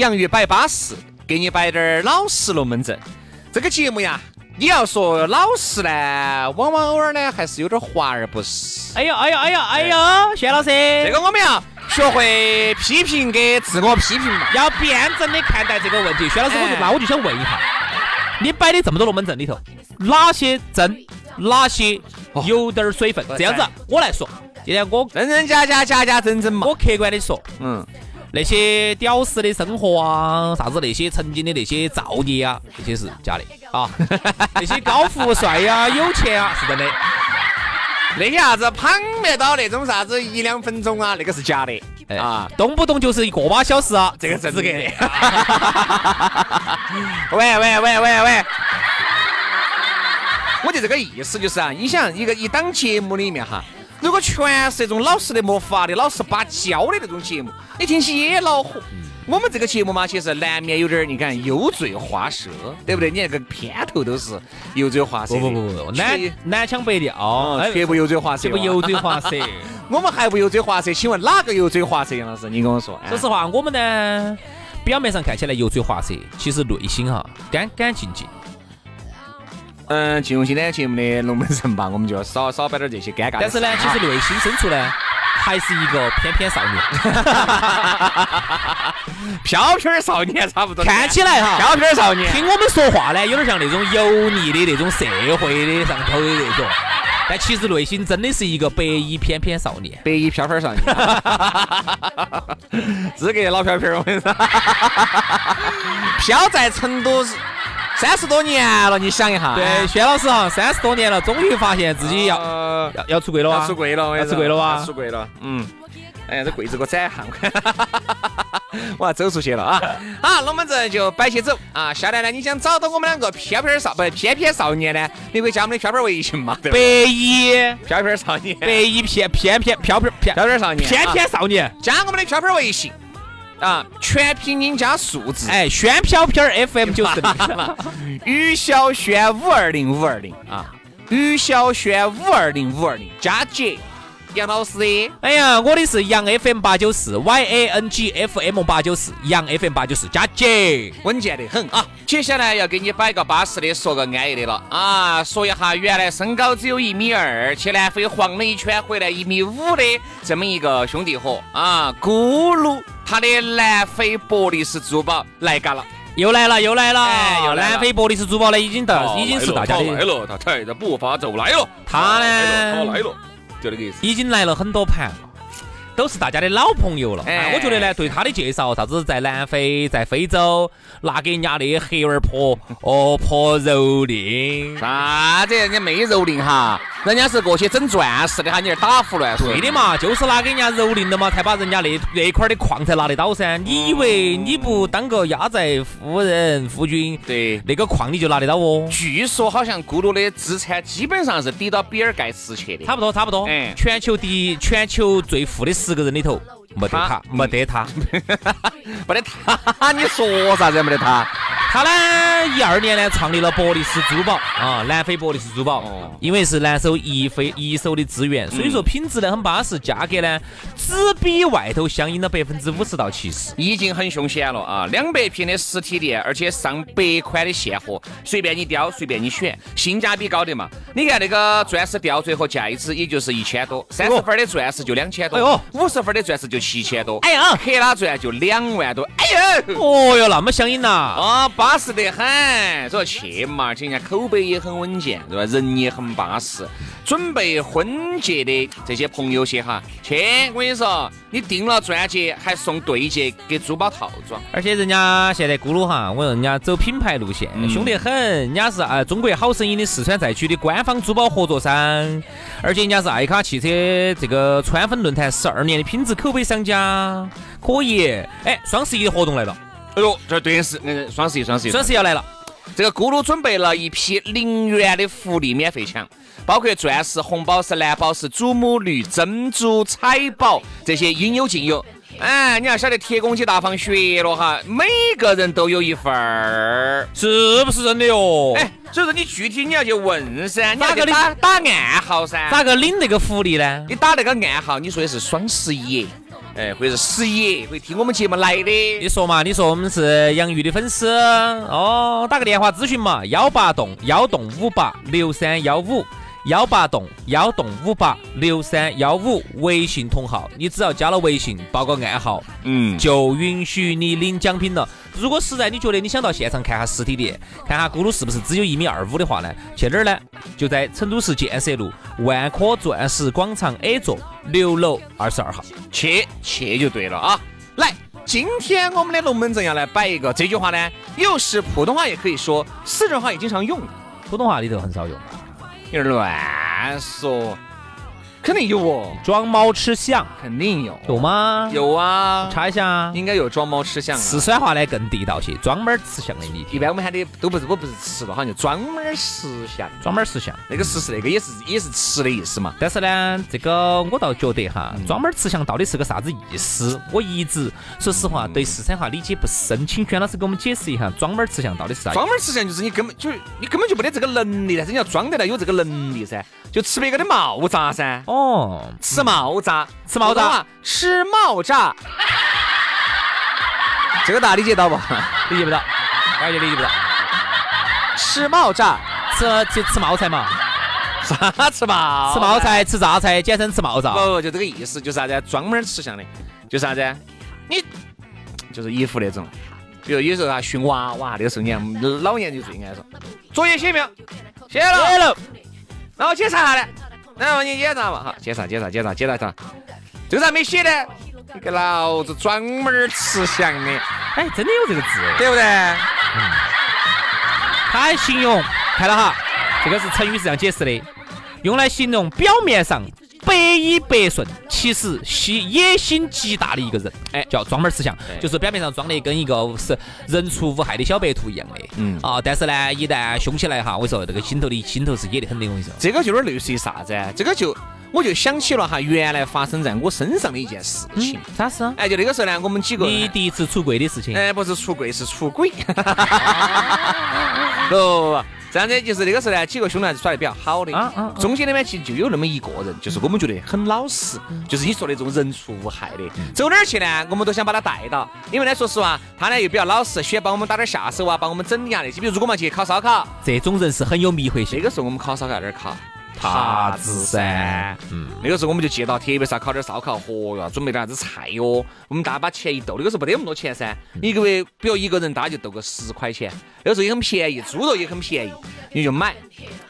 洋芋摆巴适，给你摆点儿老实龙门阵。这个节目呀，你要说老实呢，往往偶尔呢还是有点华而不实。哎呦哎呦哎呦哎呦，薛老师，这个我们要学会批评跟自我批评嘛。要辩证的看待这个问题。薛老师，我就那我就想问一下，你摆的这么多龙门阵里头，哪些真，哪些有点儿水分？这样子，我来说，今天我真真假假，假假真真嘛。我客观的说，嗯，那些屌丝的生活啊，啥子那些曾经的那些造孽啊，这些是假的啊。那些高富帅呀、有钱啊，是真的。那些啥子旁边到那种啥子一两分钟啊，那个是假的哎啊，动不动就是一个把小时啊，这个是资格的。喂喂喂喂喂！我就这个意思就是啊，你想一个一档节目里面哈，如果全是这种老实的没法的、老实巴交的那种节目，你听起也恼火。我们这个节目嘛，其实难免有点儿，你看油嘴滑舌，对不对？你那个片头都是油嘴滑舌的。不不不不，南南腔北调，哦，绝不油嘴滑舌。这不油嘴滑舌。我们还不油嘴滑舌？请问哪个油嘴滑舌？杨老师，你跟我说。哎说实话，我们呢，表面上看起来油嘴滑舌，其实内心哈干干净净。嗯，进入今天节目的龙门阵吧，我们就要少少摆点这些尴尬。但是呢，其实内心深处呢，还是一个翩翩少年。飘飘儿少年差不多。看起来哈，飘飘儿少年。听我们说话呢，有点像那种油腻的那种社会的上头的那种，但其实内心真的是一个白衣翩翩少年。白衣飘飘儿少年，资格老飘飘儿，我跟你说，飘在成都三十多年了，你想一下。对，轩老师哈，三十多年了，终于发现自己要呃要要出柜了啊！要出柜了，要出柜了哇出柜了，嗯。哎呀，这柜子给我展下，我要走出去了啊！好，龙门阵就摆起走啊！下来呢，你想找到我们两个飘飘少不翩翩少年呢？你可以加我们的飘飘儿微信嘛，对？白衣飘飘儿少年，白衣翩翩翩飘飘翩飘飘儿少年，翩翩啊少年。加我们的飘飘儿微信啊，全拼音加数字，哎，轩飘飘儿 FM 九四零。于小轩五二零五二零啊，于小轩五二零五二零加姐杨老师的。哎呀，我的是杨 FM 八九四，Y A N G F M 八九四，杨 FM 八九四加姐。稳健得很啊！接下来要给你摆个巴适的，说个安逸的了啊！说一下原来身高只有一米二，去南非晃了一圈回来一米五的这么一个兄弟伙啊，咕噜，他的南非伯利斯珠宝来嘎了。又来了，又来了！哎又南非伯利斯珠宝呢，已经到，已经是大家的，了，他踩着步伐就来了，他呢他来了，就这个意思。已经来了很多盘了，都是大家的老朋友了。哎哎，我觉得呢，对他的介绍，啥子在南非、在非洲，拿给人家的黑儿婆 哦婆蹂躏。啥子？人家没蹂躏哈，人家是过去整钻石的哈，你这打胡乱说。对的嘛，就是拿给人家蹂躏了嘛，才把人家那那块儿的矿才拿得到噻。你以为你不当个压寨夫人夫君，对那个矿你就拿得到哦？据说好像咕噜的资产基本上是抵到比尔盖茨去的。差不多，差不多。嗯全球第一，全球最富的十个人里头，没得他他，没得他。没得他，你说啥子？没得他，他呢，一二年呢创立了博利斯珠宝啊，南非博利斯珠宝，因为是南手一非一手的资源，所以说品质呢很巴适，价格呢只比外头相应了百分之五十到七十，已经很凶险了啊！两百平的实体店，而且上百款的现货，随便你挑，随便你选，性价比高的嘛。你看那个钻石吊坠和戒指，也就是一千多，三十分的钻石就两千多，哎呦五十分的钻石就七千多，哎呀克拉钻就两万多，哎呦！哦哟，那么相应呐！啊，巴适得很，说去嘛，而且人家口碑也很稳健，对吧？人也很巴适。准备婚戒的这些朋友些哈，去，我跟你说，你订了钻戒还送对戒给珠宝套装。而且人家现在咕噜哈，我说人家走品牌路线，凶得很。人家是啊，中国好声音的四川赛区的官方珠宝合作商，而且人家是爱卡汽车这个川粉论坛十二年的品质口碑商家，可以。哎，双十一的活动来了，哎呦，这对是，嗯，双十一，双十一，双十一要来了。这个咕噜准备了一批零元的福利免费抢，包括钻石、红宝石、蓝宝石、祖母绿、珍珠、彩宝这些应有尽有。哎，你要晓得铁公鸡大放血了哈，每个人都有一份儿，是不是真的哟？哎，所以说你具体你要去问噻，你要去打打暗号噻，咋个领那个福利呢？你打那个暗号，你说的是双十一。哎，或者是十一会听我们节目来的。你说嘛？你说我们是杨玉的粉丝哦，打个电话咨询嘛，幺八栋幺栋五八六三幺五。幺八栋幺栋五八六三幺五微信同号，你只要加了微信，报个暗号，嗯，就允许你领奖品了。如果实在你觉得你想到现场看下实体店，看下咕噜是不是只有一米二五的话呢？去哪儿呢？就在成都市建设路万科钻石广场 A 座六楼二十二号，去去就对了啊！来，今天我们的龙门阵要来摆一个这句话呢，又是普通话也可以说，四川话也经常用，普通话里头很少用。有点乱说。肯定有哦，装猫吃象，肯定有，有吗？有啊，查一下，应该有装猫吃象。四川话呢更地道些，装猫吃象的你一般我们喊的都不是，我不是吃了，好像就装猫吃象，装猫吃象，那个吃是那个也是也是吃的意思嘛。但是呢，这个我倒觉得哈，装猫吃象到底是个啥子意思？我一直说实话对四川话理解不深，请轩老师给我们解释一下，装猫吃象到底是啥？装猫吃象就是你根本就你根本就没得这个能力，但是你要装得来有这个能力噻，就吃别个的毛渣噻。哦。吃毛炸，吃毛炸，吃毛炸，这个大家理解到不？理解不到，感觉理解不到。吃毛炸，吃就吃冒菜嘛？啥 吃毛？吃冒菜，吃榨菜，简称吃毛炸。不，就这个意思，就是啥子？专门吃相的，就是啥子？你就是衣服那种，比如有时候啊训娃娃，那个时候你看老年就最爱说，作业写没有？写了。写了。然后检查下来。然后你检查嘛，哈，检查检查检查检查查，这个咋没写呢？你给老子专门吃翔的，哎，真的有这个字，对不对？嗯。他还形容，看了哈，这个是成语是这样解释的，用来形容表面上。百依百顺，其实心野心极大的一个人，哎，叫装门吃相，就是表面上装的跟一个是人畜无害的小白兔一样的，嗯啊，但是呢，一旦凶起来哈，我跟你说这个心头的心头是野得很的，我跟你说，这个就有点类似于啥子？这个就我就想起了哈，原来发生在我身上的一件事情，啥事？哎，就那个时候呢，我们几个你第一次出柜的事情？哎，不是出柜，是出轨。不不不。这样子就是那个时候呢，几个兄弟还是耍得比较好的。啊啊中间里面其实就有那么一个人，就是我们觉得很老实，就是你说的这种人畜无害的。走哪儿去呢？我们都想把他带到，因为呢，说实话，他呢又比较老实，喜欢帮我们打点下手啊，帮我们整理啊那些。比如如果我们去烤烧烤，这种人是很有迷惑性。那个时候我们烤烧烤在哪儿烤？塔子噻，嗯，那个时候我们就借到，特别是烤点烧烤，嚯哟，准备点啥子菜哟。我们大家把钱一斗，那个时候没得那么多钱噻，一个月比如一个人大家就斗个十块钱，那个时候也很便宜，猪肉也很便宜，你就买，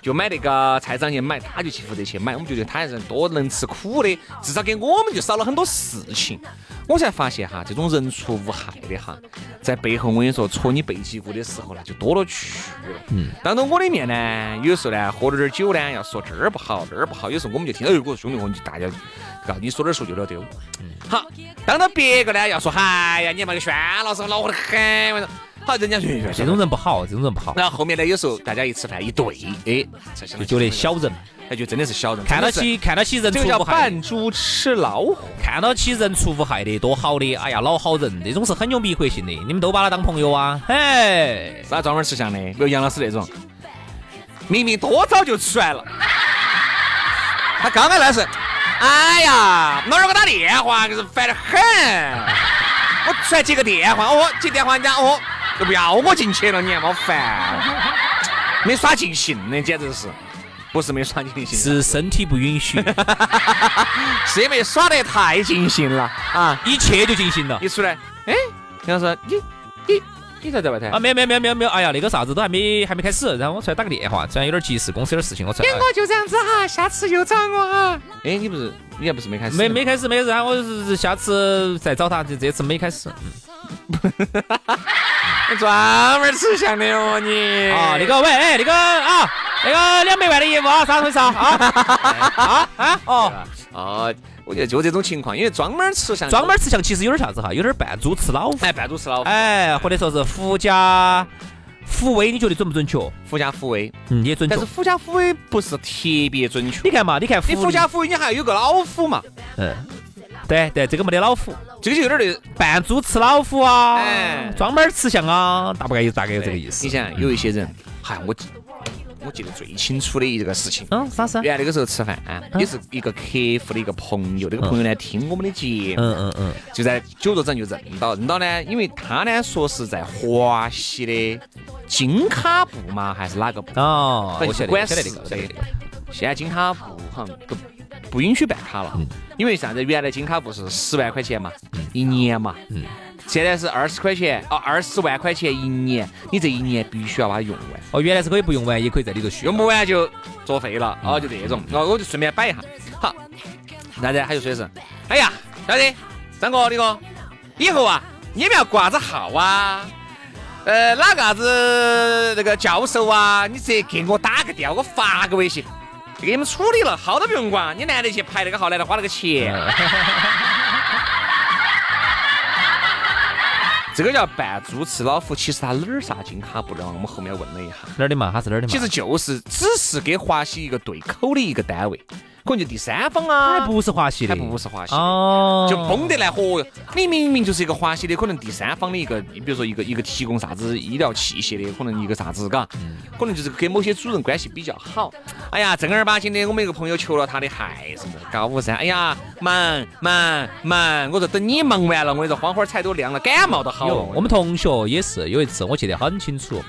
就买那个菜场去买，他就去负责去买。我们觉得他还是多能吃苦的，至少给我们就少了很多事情。我才发现哈，这种人畜无害的哈，在背后我跟你说戳你背脊骨的时候呢，就多了去了。嗯，当着我的面呢，有时候呢喝了点酒呢，要说这儿不好那儿不好，有时候我们就听到有个兄弟伙，就大家告你说点说就了丢。好，当着别个呢要说，哎呀，你那个轩老师恼火得很，好，人家说这种人不好，这种人不好，然后后面呢，有时候大家一吃饭一对，哎，就觉得小人，哎，就真的是小人，看到起看到起人这个叫畜无害，扮猪吃老虎。看到起人畜无害的多好的，哎呀，老好人，那种是很有迷惑性的，你们都把他当朋友啊？嘿，啥专门吃相的？比如杨老师那种，明明多早就出来了，他刚才那是，哎呀，老儿给我打电话，就是烦得很。我出来接个电话，哦，接电话人家哦，都不要我进去了，你还没烦，没耍尽兴呢，简直是，不是没耍尽兴，是身体不允许，是因为耍得太尽兴了啊！一切就尽兴了一出来，哎，杨老师，你你你才在外头啊？没有没有没有没有没有，哎呀，那个啥子都还没还没开始，然后我出来打个电话，突然有点急事，公司有点事情，我出来。我就这样子哈，下次又找我哈。哎，你不是你还不是没开始？没没开始没开始，我是下次再找他，就这次没开始。你 专门吃香的哦你。啊，那个喂，哎，那个啊，那个两百万的业务啊，啥回事 啊？啊啊哦哦，我觉得就这种情况，因为专门吃香，专门吃香其实有点啥子哈，有点扮猪吃老虎。哎，扮猪吃老虎。哎，或者说是狐假虎威，你觉得准不准确？狐假虎威，嗯，也准确。但是狐假虎威不是特别准确。你看嘛，你看你狐假虎威，你还要有个老虎嘛？嗯，对对，这个没得老虎，这个就有点那扮猪吃老虎啊，专门吃象啊，大概有大概有这个意思。你想，有一些人，嗨，我。我记得最清楚的一个事情，嗯，啥事？原来那个时候吃饭，也是一个客户的一个朋友，那个朋友呢听我们的节目，嗯嗯嗯，就在酒桌上就认到，认到呢，因为他呢说是在华西的金卡布嘛，还是哪个部？哦，我晓得，晓得那个，晓得那个。现在金卡布好像都不允许办卡了，因为啥子？原来金卡不是十万块钱嘛，一年嘛，嗯。现在是二十块钱哦，二十万块钱一年，你这一年必须要把它用完。哦，原来是可以不用完，也可以在里头续，用不完就作废了。哦，就这种。哦，我就顺便摆一下。好，那子他就说的是，哎呀，小弟，张哥，李哥，以后啊，你们要挂子号啊，呃，哪个啥子那个教授啊，你直接给我打个电话，我发个微信，就给你们处理了，号都不用管，你难得去排那个号，难得花那个钱。这个叫扮猪吃老虎，其实他哪儿啥金卡布的？我们后面问了一下，哪儿的嘛？他是哪儿的嘛？其实就是只是给华西一个对口的一个单位。可能就第三方啊，还不是华西的，还不是华西的，就崩得来嚯哟！你明明就是一个华西的，可能第三方的一个，你比如说一个一个提供啥子医疗器械的，可能一个啥子，嘎，可能就是跟某些主人关系比较好。哎呀，正儿八经的，我们一个朋友求了他的还是莫高五噻。哎呀，忙忙忙！我说等你忙完了，我跟你说，花花菜都凉了，感冒都好了。我们同学也是有一次，我记得很清楚，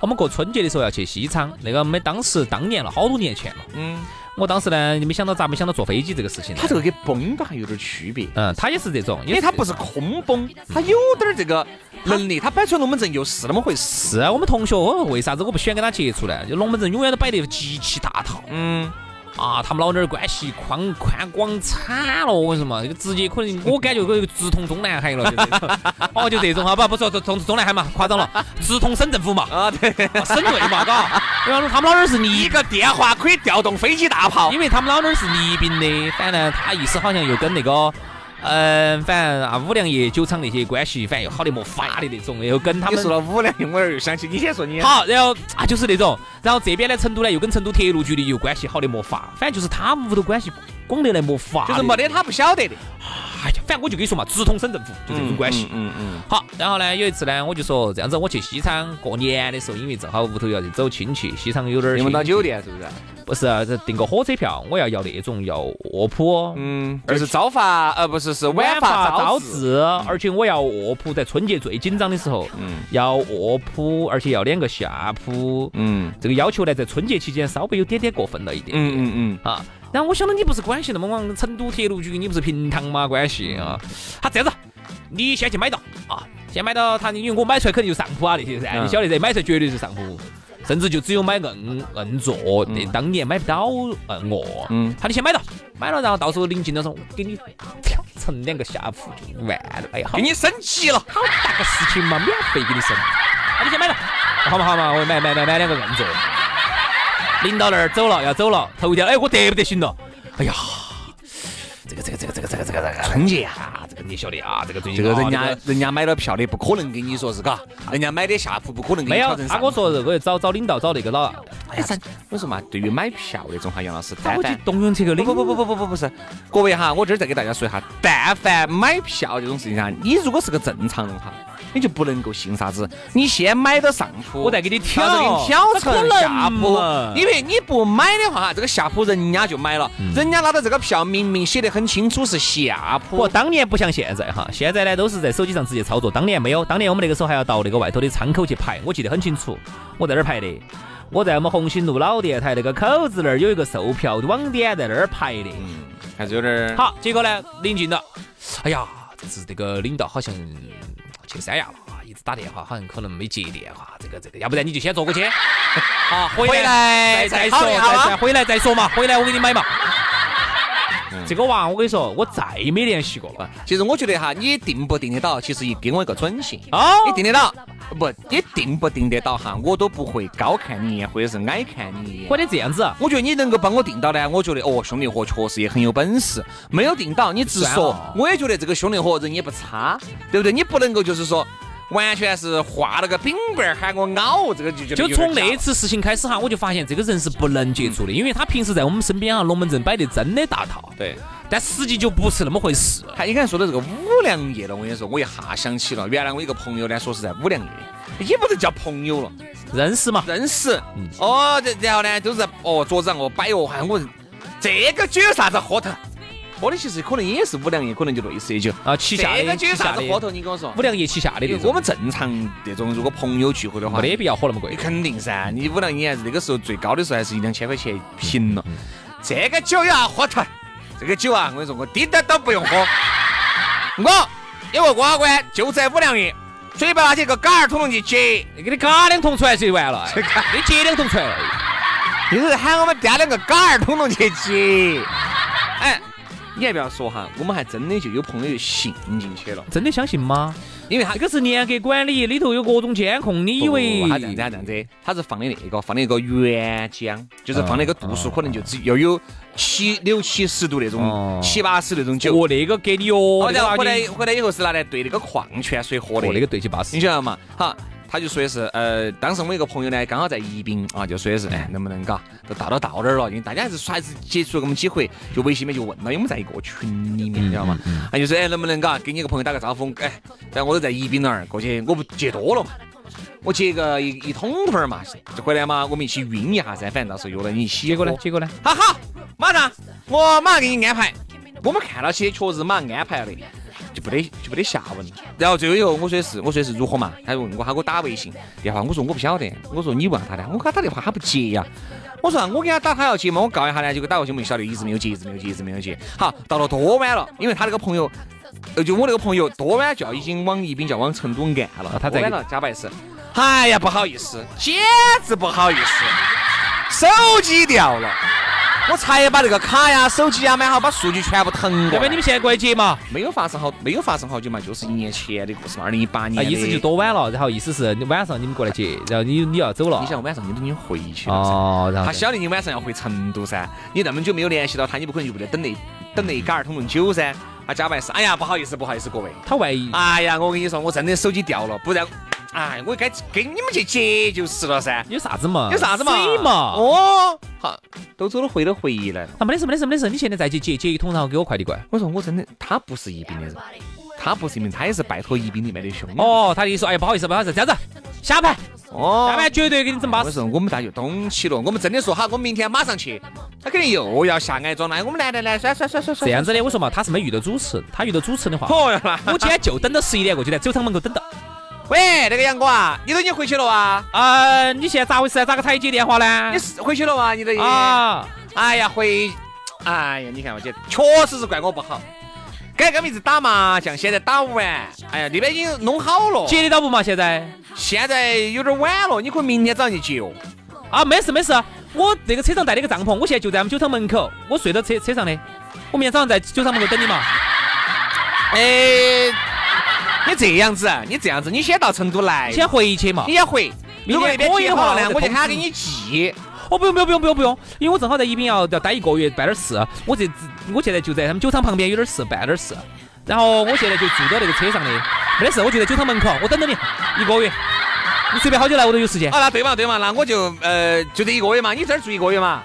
我们过春节的时候要去西昌，那个没当时当年了，好多年前了，嗯。我当时呢，没想到咋没想到坐飞机这个事情。他这个跟崩都还有点区别。嗯，他也是这种，因为他不是空崩，他有点这个能力。他摆出来龙门阵又是那么回事。是啊，我们同学，为啥子我不喜欢跟他接触呢？就龙门阵永远都摆得极其大套。嗯。啊，他们老娘儿关系宽宽广惨了，我跟你说嘛，这个直接可能我感觉个直通中南海了，哦，就这种哈，不不说中中南海嘛，夸张了，直通省政府嘛，啊对，省队嘛，嘎，因为他们老娘儿是一个电话可以调动飞机大炮，因为他们老娘儿是宜宾的，反正他意思好像又跟那个。嗯，反正啊，五粮液酒厂那些关系，反正又好的莫法的那种，然后跟他们说了五粮液，我又想起你先说你。好，然后啊就是那种，然后这边呢成都呢又跟成都铁路局的又关系好的莫法，反正就是他们屋头关系广得来莫法，就是没得他不晓得的。反正我就跟你说嘛，直通省政府就这种关系。嗯嗯。好，然后呢有一次呢，我就说这样子，我去西昌过年的时候，因为正好屋头要去走亲戚，西昌有点订不到酒店是不是？不是，这订个火车票，我要要那种要卧铺，嗯，而是朝发，呃，不是是晚发朝至，而且我要卧铺，在春节最紧张的时候，嗯，要卧铺，而且要两个下铺，嗯，这个要求呢，在春节期间稍微有点点过分了一点，嗯嗯嗯，啊，然后我想到你不是关系那么往成都铁路局，你不是平塘吗？关系啊，他这样子，你先去买到啊，先买到他，因为我买出来肯定就上铺啊那些噻，你晓得噻买出来绝对是上铺。甚至就只有买硬硬座，那当年买不到硬卧。嗯，他你先买到，买了，然后到时候临近的时候，给你挑成两个下铺就完了。哎呀，给你升级了，好大个事情嘛，免费给你升。那你先买到，好嘛好嘛，我买买买买两个硬座。领导那儿走了，要走了，头一天，哎，我得不得行了？哎呀，这个这个这个这个这个这个这个春节啊，这个你晓得啊，这个最这近啊个人家这个。人家买了票的，不可能跟你说是嘎，人家买的下铺不可能给没有他跟我说，这个找找领导找那个老，哎呀，咱我说嘛，对于买票那种哈，杨老师，但凡动用这个领不不不不不不不是，各位哈，我这儿再给大家说一下，但凡买票这种事情哈，你如果是个正常人哈，你就不能够信啥子，你先买到上铺，我再给你挑挑成下铺，因为你不买的话，这个下铺人家就买了，人家拿到这个票明明写得很清楚是下不，铺，当年不像现在哈，现在呢都是在手机上直接操作。当年没有，当年我们那个时候还要到那个外头的窗口去排，我记得很清楚，我在那儿排的。我在我们红星路老电台那个口子那儿有一个售票网点在那儿排的。还是有点儿好，结果呢临近了，哎呀，这是这个领导好像去三亚了啊，一直打电话，好像可能没接电话。这个这个，要不然你就先坐过去，啊，回回来来再说，再再回来再说嘛，回来我给你买嘛。这个娃，我跟你说，我再也没联系过了。其实我觉得哈，你定不定得到，其实也给我一个准信。哦你定得到，不，你定不定得到哈，我都不会高看你一眼，或者是矮看你一眼或。者这样子，我觉得你能够帮我定到呢，我觉得哦，兄弟伙确实也很有本事。没有定到，你直说，我也觉得这个兄弟伙人也不差，对不对？你不能够就是说完全是画了个饼饼儿喊我咬，这个就就从那次事情开始哈，我就发现这个人是不能接触的，因为他平时在我们身边啊，龙门阵摆得真的大套，对。但实际就不是那么回事。他你刚才说的这个五粮液了，我跟你说，我一下想起了，原来我一个朋友呢，说是在五粮液，也不能叫朋友了。认识嘛？认识，哦，这然后呢，都是哦桌子上哦摆哦，好像我这个酒有啥子喝头？喝的其实可能也是五粮液，可能就类似于酒。啊，旗下的这个酒啥子喝头？你跟我说。五粮液旗下的那种，我们正常这种，如果朋友聚会的话，没得必要喝那么贵你。肯定噻，你五粮液那个时候最高的时候还是一两千块钱一瓶了。这个酒呀喝头，这个酒啊，我跟你说，我滴点都不用喝。我有个瓜关就在五粮液，嘴巴拿起个嘎儿桶桶去接，给你嘎两桶出来就完了，哎你接两桶出来。就是喊我们掂两个嘎儿桶桶去接。哎，你还不要说哈，我们还真的就有朋友就信进去了，真的相信吗？因为他这个是严格管理，里头有各种监控，你以为他这样子，他这样子，他是放的那个，放的那个原浆，就是放那个度数可能就只要有七六七十度那种哦，七八十那种酒。哦，那个给你哦，哦，然后回那个来回来以后是拿来兑那个矿泉水喝的哦，那个兑起八十你。晓得嘛？好，他就说的是，呃，当时我一个朋友呢，刚好在宜宾啊，就说的是，哎，能不能嘎，都到到到这儿了，因为大家还是说还是接触了我们几回，就微信里面就问了，因为我们在一个群里面，你知道吗？他就说，哎，能不能嘎，给你一个朋友打个招呼，哎，然后我都在宜宾那儿过去，我不接多了嘛。我接个一一桶桶儿嘛，就回来嘛，我们一起晕一下噻，反正到时候约了你一起。结果呢？？结果呢？好好，马上我马上给你安排。我们看到起确实马上安排了的，就不得就不得下文了。然后最后以后我说的是我说的是如何嘛？他就问我，他给我打微信电话，我说我不晓得，我说你问下他的，我给他打电话他不接呀。我说啊我给他打，他要接嘛，我告一下呢，结果打过去我们就晓得一直没有接，一直没有接，一直没有接。好，到了多晚了，因为他那个朋友，呃，就我那个朋友多晚就要已经往宜宾就要往成都按了，啊他在晚了，加白是，哎呀不好意思，简直不好意思，手机掉了。我才把那个卡呀、手机呀买好，把数据全部腾过来。要不然你们现在过来接嘛？没有发生好，没有发生好久嘛，就是一年前的故事嘛，二零一八年啊，意思就多晚了，然后意思是你晚上你们过来接，然后你你要走了。你想晚上你都已经回去了噻。哦，然后他晓得你晚上要回成都噻，你那么久没有联系到他，你不可能就不得等那等那一杆儿桶桶酒噻。他加班是，哎呀，不好意思，不好意思，各位，他万一哎呀，我跟你说，我真的手机掉了，不然，哎，我该跟你们去接就是了噻。有啥子嘛？有啥子嘛？水嘛？哦，好，都走了，回都回来了。啊，没得事，没得事，没得事。你现在再去接接一桶，然后给我快递过来。我说我真的，他不是宜宾的人，他不是宜宾，他也是拜托宜宾里面的兄弟。哦，他的意思说，哎，不好意思，不好意思，这样子，下盘，哦下盘绝对给你整巴适。我说我们大家就懂起了，我们真的说好，我们明天马上去，他肯定又要下矮装了。哎我们来来来，甩甩甩甩甩。这样子的，我说嘛，他是没遇到主持人，他遇到主持人的话，哦，我今天就等到十一点过去在酒厂门口等到。喂，那个杨哥啊，你都已经回去了哇？啊，你现在咋回事啊？咋个才接电话呢你？是回去了啊？你的也？啊，哎呀，回，哎呀，你看我姐，确实是怪我不好。该跟妹子打麻将，现在打不完。哎呀，那边已经弄好了，接得到不嘛？现在？现在有点晚了，你可以明天早上去接哦。啊，没事没事，我那个车上带了个帐篷，我现在就在我们酒厂门口，我睡到车车上的，我明天早上在酒厂门口等你嘛。哎，你这样子，啊，你这样子，你先到成都来，先回去嘛。你。先回。如果那边可以的话呢，我就喊给你寄。哦，不用不用不用不用。不用，因为我正好在宜宾要要待一个月办点事，我这我现在就在他们酒厂旁边有点事办点事，然后我现在就住到那个车上的，没得事，我就在酒厂门口，我等着你一个月，你随便好久来我都有时间。好，那对嘛对嘛，那我就呃就这一个月嘛，你这儿住一个月嘛，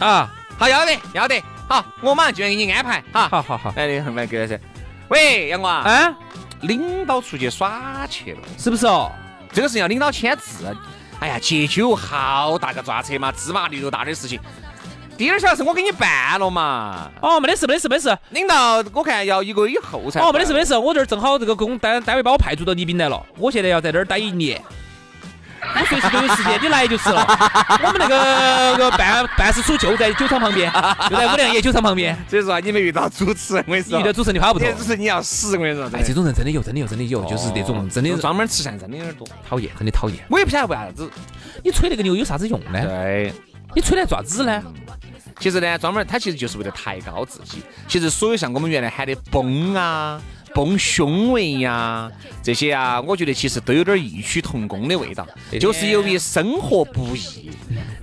啊，好要得要得，好，我马上就要给你安排哈。好好好，来的，来给他噻。喂，杨光，啊，领导出去耍去了，是不是哦？这个事情要领导签字。哎呀，戒酒好大个抓扯嘛，芝麻绿豆大的事情。第二小时我给你办了嘛。哦，没得事，没得事，没得事。领导，我看要一个月以后才。哦，没得事，没得事。我这儿正好这个工单单位把我派驻到宜宾来了，我现在要在这儿待一年。我随时都有时间，你来就是了。我们那个个办办事处就在酒厂旁边，就在五粮液酒厂旁边。所以说你没遇到主持人，我跟你说，遇到主持人你跑不脱。主持人你要死，我跟你说。哎，这种人真的有，真的有，真的有，就是那种真的专门吃相真的有点多，讨厌，真的讨厌。我也不晓得为啥子，你吹那个牛有啥子用呢？对，你吹来做啥子呢？其实呢，专门他其实就是为了抬高自己。其实所有像我们原来喊的崩啊。崩胸围呀，这些啊，我觉得其实都有点异曲同工的味道，就是由于生活不易，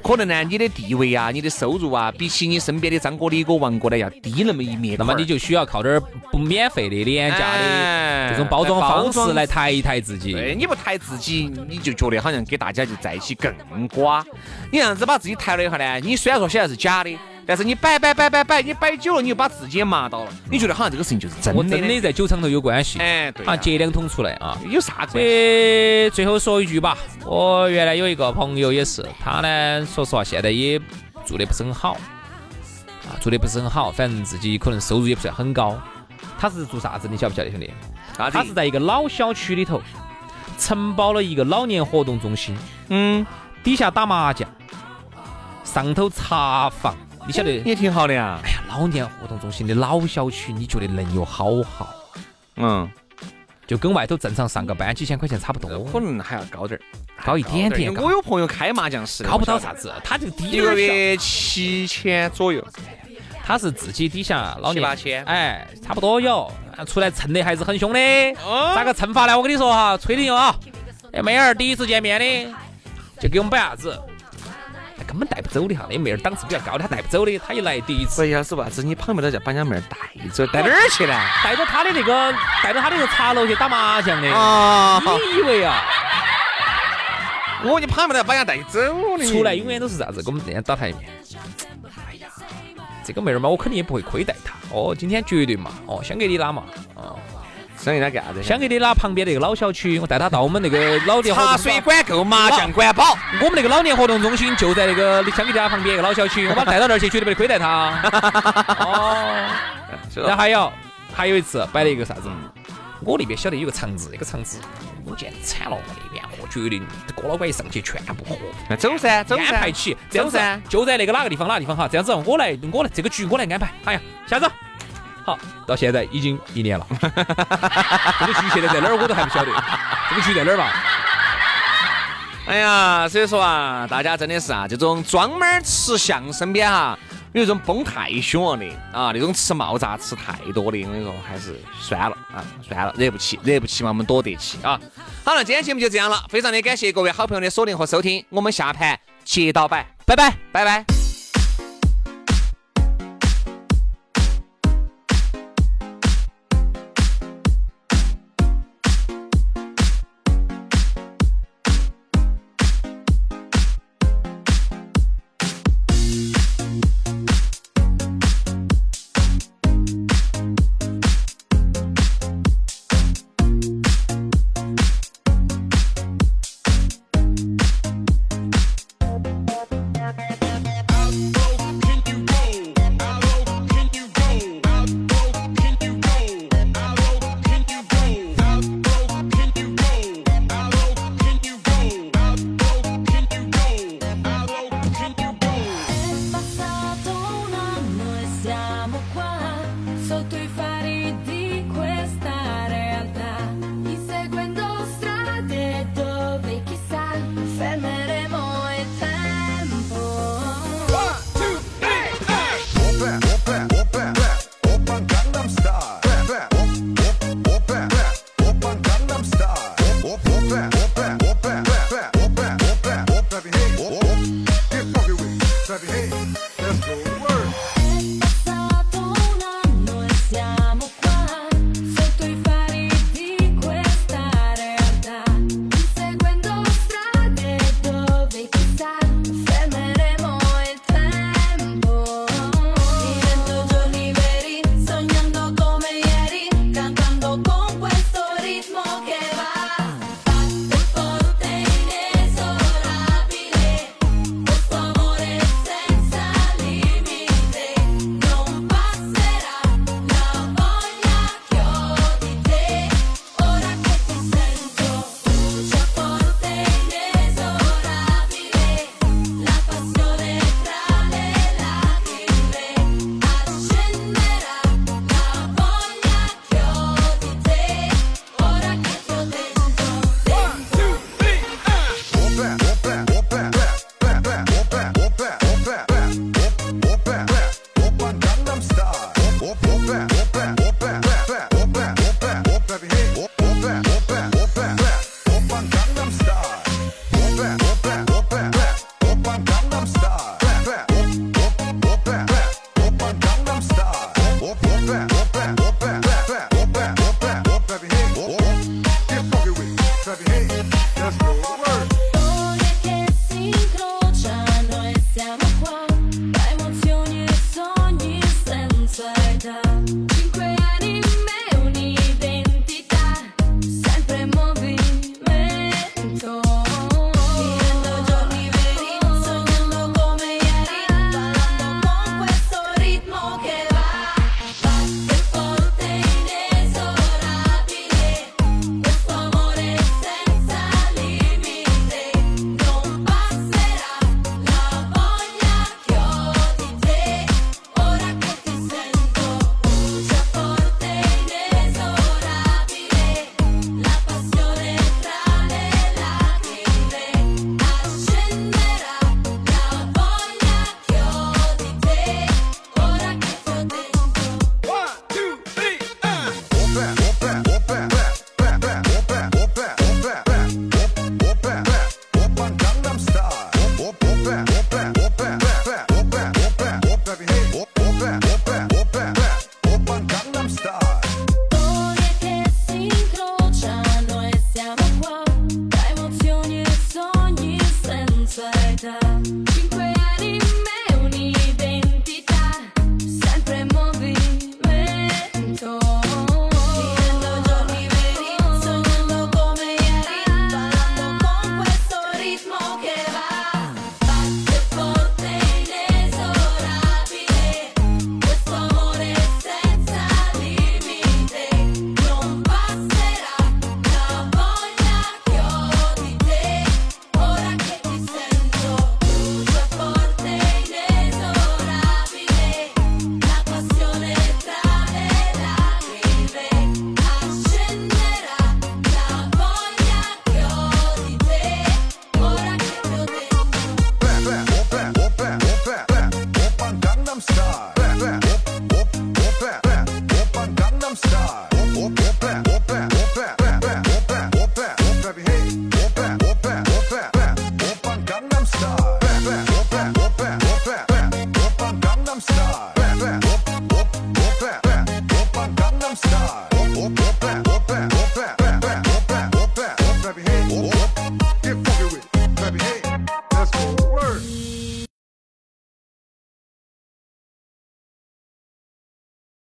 可能呢，你的地位啊，你的收入啊，比起你身边的张哥、李哥、王哥呢，要低那么一面，那么你就需要靠点儿不免费的、廉价的这种包装方式来抬一抬自己。对，你不抬自己，你就觉得好像给大家就在一起更瓜。你这样子把自己抬了以后呢，你虽然说显然是假的。但是你摆摆摆摆摆，你摆久了，你就把自己也麻到了。你觉得好像这个事情就是真的？我真的在酒厂头有关系。哎，对。啊，接两桶出来啊，有啥子？最后说一句吧，我原来有一个朋友也是，他呢，说实话现在也做的不是很好，啊，做的不是很好，反正自己可能收入也不算很高。他是做啥子？你晓不晓得，兄弟？他是在一个老小区里头承包了一个老年活动中心，嗯，底下打麻将，上头茶房。你晓得也挺好的呀。哎呀，老年活动中心的老小区，你觉得能有好好？嗯，就跟外头正常上个班几千块钱差不多，可能还要高点儿，高一点点。我有朋友开麻将室，高不到啥子，他这个低一个月七千左右。他是自己底下老年八千，哎，差不多有。出来蹭的还是很凶的。咋个蹭法呢？我跟你说哈，吹牛啊！哎，妹儿第一次见面的，就给我们摆啥子？根本带不走的哈，那妹儿档次比较高的，她带不走的。她一来第一次，要是为啥子你旁边都叫把人家妹儿带走，带哪儿去呢？带到他的那个，带到他的那个茶楼去打麻将的。啊，你以为啊？我你旁边都要把人家带走的。出来永远都是啥子？跟我们这样打台面。哎呀，这个妹儿嘛，我肯定也不会亏待她。哦，今天绝对嘛。哦，想给你拉嘛。哦。想给他干啥子？想给你拉旁边那个老小区，我带他到我们那个老年茶水管够，麻将管饱。我们那个老年活动中心就在那个香格里拉旁边一个老小区，我把他带到那儿去，绝对不得亏待他。哦，然后还有还有一次摆了一个啥子？我那边晓得有个场子，那个场子我简直惨了，那边喝绝对郭老倌一上去全部喝。那走噻，走安排起，走噻，就在那个哪个地方哪个地方哈？这样子，我来我来这个局我来安排。哎呀，下子。好，到现在已经一年了。这个局现在在哪儿，我都还不晓得。这个局在哪儿嘛？哎呀，所以说啊，大家真的是啊，这种专门吃相身边哈，有一种崩太凶了的啊，那种吃冒炸吃太多的，我跟你说，还是算了啊，算了，惹不起，惹不起嘛，我们躲得起啊。好了，今天节目就这样了，非常的感谢各位好朋友的锁定和收听，我们下盘接到摆，拜拜，拜拜。